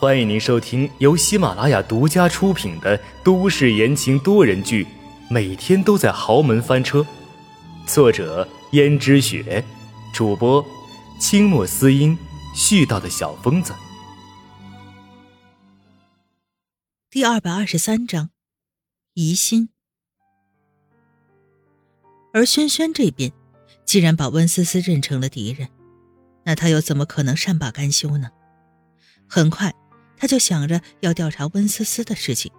欢迎您收听由喜马拉雅独家出品的都市言情多人剧《每天都在豪门翻车》，作者：胭脂雪，主播：清墨思音，絮叨的小疯子。第二百二十三章，疑心。而轩轩这边，既然把温思思认成了敌人，那他又怎么可能善罢甘休呢？很快，他就想着要调查温思思的事情。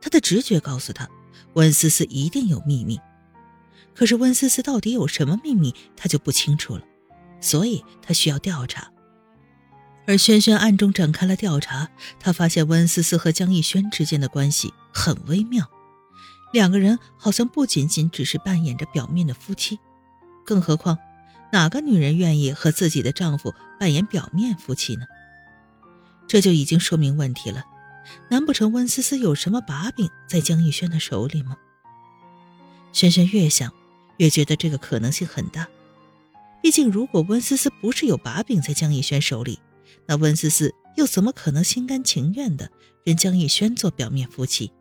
他的直觉告诉他，温思思一定有秘密。可是温思思到底有什么秘密，他就不清楚了。所以他需要调查。而轩轩暗中展开了调查，他发现温思思和江逸轩之间的关系很微妙。两个人好像不仅仅只是扮演着表面的夫妻，更何况，哪个女人愿意和自己的丈夫扮演表面夫妻呢？这就已经说明问题了。难不成温思思有什么把柄在江逸轩的手里吗？轩轩越想，越觉得这个可能性很大。毕竟，如果温思思不是有把柄在江逸轩手里，那温思思又怎么可能心甘情愿的跟江逸轩做表面夫妻？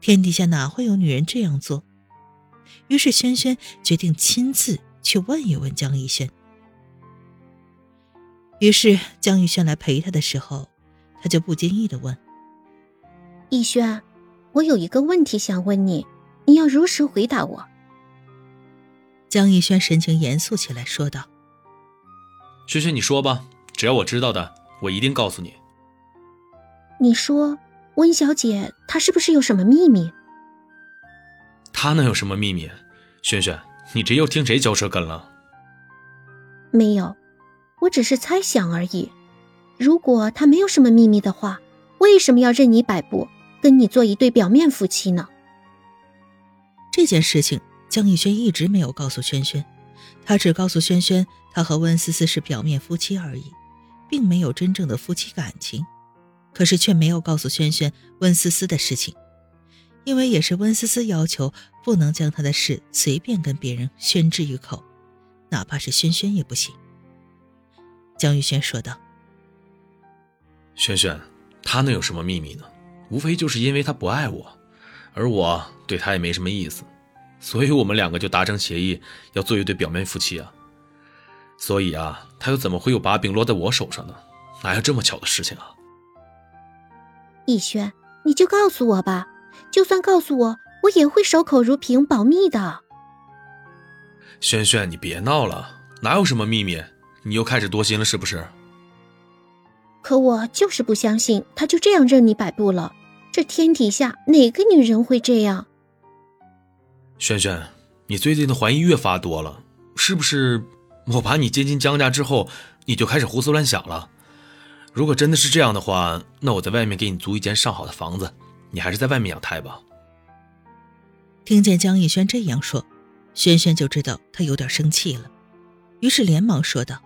天底下哪会有女人这样做？于是轩轩决定亲自去问一问江逸轩。于是江逸轩来陪他的时候，他就不经意的问：“逸轩，我有一个问题想问你，你要如实回答我。”江逸轩神情严肃起来，说道：“轩轩，你说吧，只要我知道的，我一定告诉你。”你说。温小姐，她是不是有什么秘密？她能有什么秘密？轩轩，你这又听谁嚼舌根了？没有，我只是猜想而已。如果他没有什么秘密的话，为什么要任你摆布，跟你做一对表面夫妻呢？这件事情，江逸轩一直没有告诉轩轩，他只告诉轩轩，他和温思思是表面夫妻而已，并没有真正的夫妻感情。可是却没有告诉轩轩温思思的事情，因为也是温思思要求不能将他的事随便跟别人宣之于口，哪怕是轩轩也不行。江玉轩说道：“轩轩，他能有什么秘密呢？无非就是因为他不爱我，而我对他也没什么意思，所以我们两个就达成协议，要做一对表面夫妻啊。所以啊，他又怎么会有把柄落在我手上呢？哪有这么巧的事情啊？”逸轩，你就告诉我吧，就算告诉我，我也会守口如瓶，保密的。轩轩，你别闹了，哪有什么秘密？你又开始多心了是不是？可我就是不相信，他就这样任你摆布了。这天底下哪个女人会这样？萱萱，你最近的怀疑越发多了，是不是？我把你接进江家之后，你就开始胡思乱想了？如果真的是这样的话，那我在外面给你租一间上好的房子，你还是在外面养胎吧。听见江逸轩这样说，轩轩就知道他有点生气了，于是连忙说道：“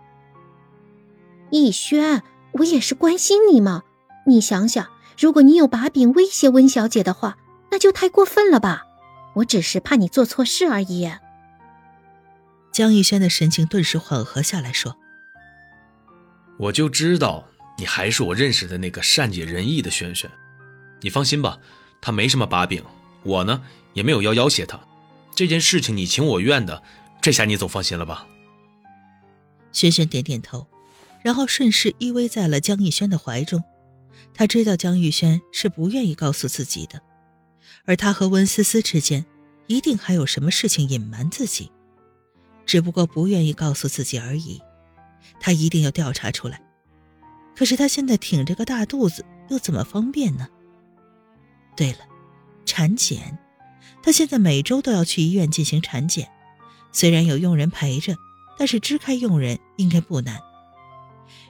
逸轩，我也是关心你嘛，你想想，如果你有把柄威胁温小姐的话，那就太过分了吧？我只是怕你做错事而已。”江逸轩的神情顿时缓和下来，说：“我就知道。”你还是我认识的那个善解人意的轩轩，你放心吧，他没什么把柄，我呢也没有要要挟他，这件事情你情我愿的，这下你总放心了吧？轩轩点点头，然后顺势依偎在了江逸轩的怀中。他知道江逸轩是不愿意告诉自己的，而他和温思思之间一定还有什么事情隐瞒自己，只不过不愿意告诉自己而已。他一定要调查出来。可是他现在挺着个大肚子，又怎么方便呢？对了，产检，他现在每周都要去医院进行产检，虽然有佣人陪着，但是支开佣人应该不难。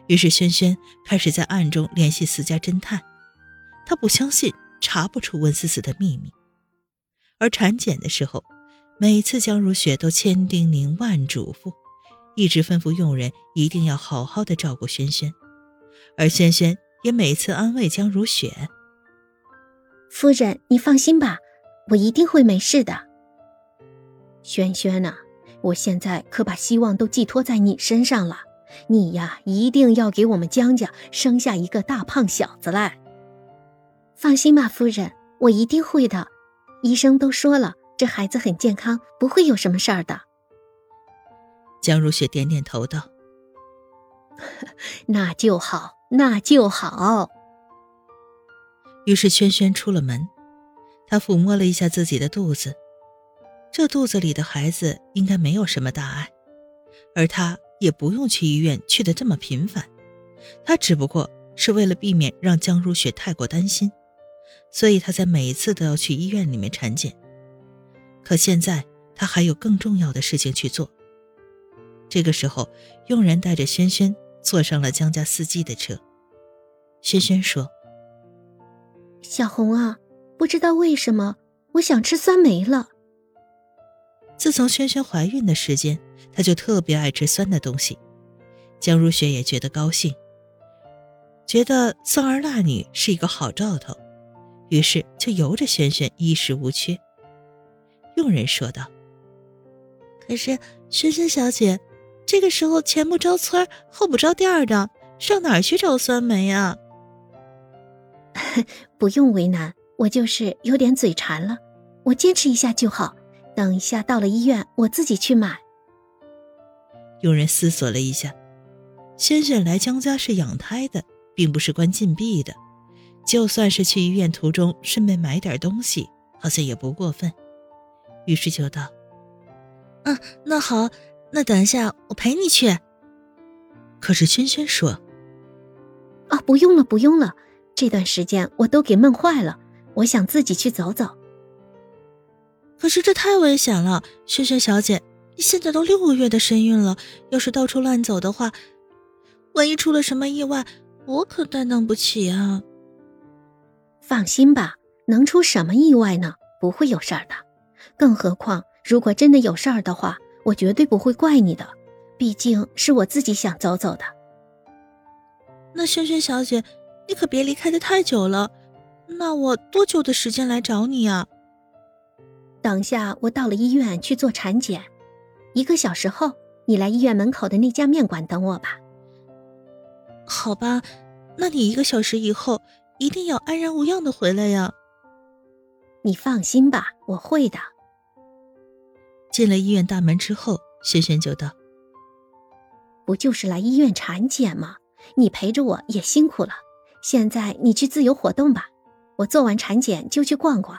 于是轩轩开始在暗中联系私家侦探，他不相信查不出温思思的秘密。而产检的时候，每次江如雪都千叮咛万嘱咐，一直吩咐佣人一定要好好的照顾轩轩。而轩轩也每次安慰江如雪：“夫人，你放心吧，我一定会没事的。”轩轩呐，我现在可把希望都寄托在你身上了，你呀，一定要给我们江家生下一个大胖小子来。放心吧，夫人，我一定会的。医生都说了，这孩子很健康，不会有什么事儿的。江如雪点点头道：“那就好，那就好。”于是轩轩出了门，他抚摸了一下自己的肚子，这肚子里的孩子应该没有什么大碍，而他也不用去医院去的这么频繁，他只不过是为了避免让江如雪太过担心，所以他在每一次都要去医院里面产检。可现在他还有更重要的事情去做。这个时候，佣人带着轩轩坐上了江家司机的车。轩轩说：“小红啊，不知道为什么，我想吃酸梅了。自从萱萱怀孕的时间，她就特别爱吃酸的东西。江如雪也觉得高兴，觉得酸儿辣女是一个好兆头，于是就由着萱萱衣食无缺。”佣人说道：“可是萱萱小姐。”这个时候前不着村后不着店的，上哪儿去找酸梅呀？不用为难，我就是有点嘴馋了，我坚持一下就好。等一下到了医院，我自己去买。佣人思索了一下，轩轩来江家是养胎的，并不是关禁闭的，就算是去医院途中顺便买点东西，好像也不过分。于是就道：“嗯，那好。”那等一下，我陪你去。可是轩轩说：“啊，不用了，不用了，这段时间我都给闷坏了，我想自己去走走。”可是这太危险了，萱萱小姐，你现在都六个月的身孕了，要是到处乱走的话，万一出了什么意外，我可担当不起啊。放心吧，能出什么意外呢？不会有事儿的。更何况，如果真的有事儿的话。我绝对不会怪你的，毕竟是我自己想走走的。那萱萱小姐，你可别离开的太久了。那我多久的时间来找你呀？等下我到了医院去做产检，一个小时后你来医院门口的那家面馆等我吧。好吧，那你一个小时以后一定要安然无恙的回来呀。你放心吧，我会的。进了医院大门之后，轩轩就道：“不就是来医院产检吗？你陪着我也辛苦了。现在你去自由活动吧，我做完产检就去逛逛。”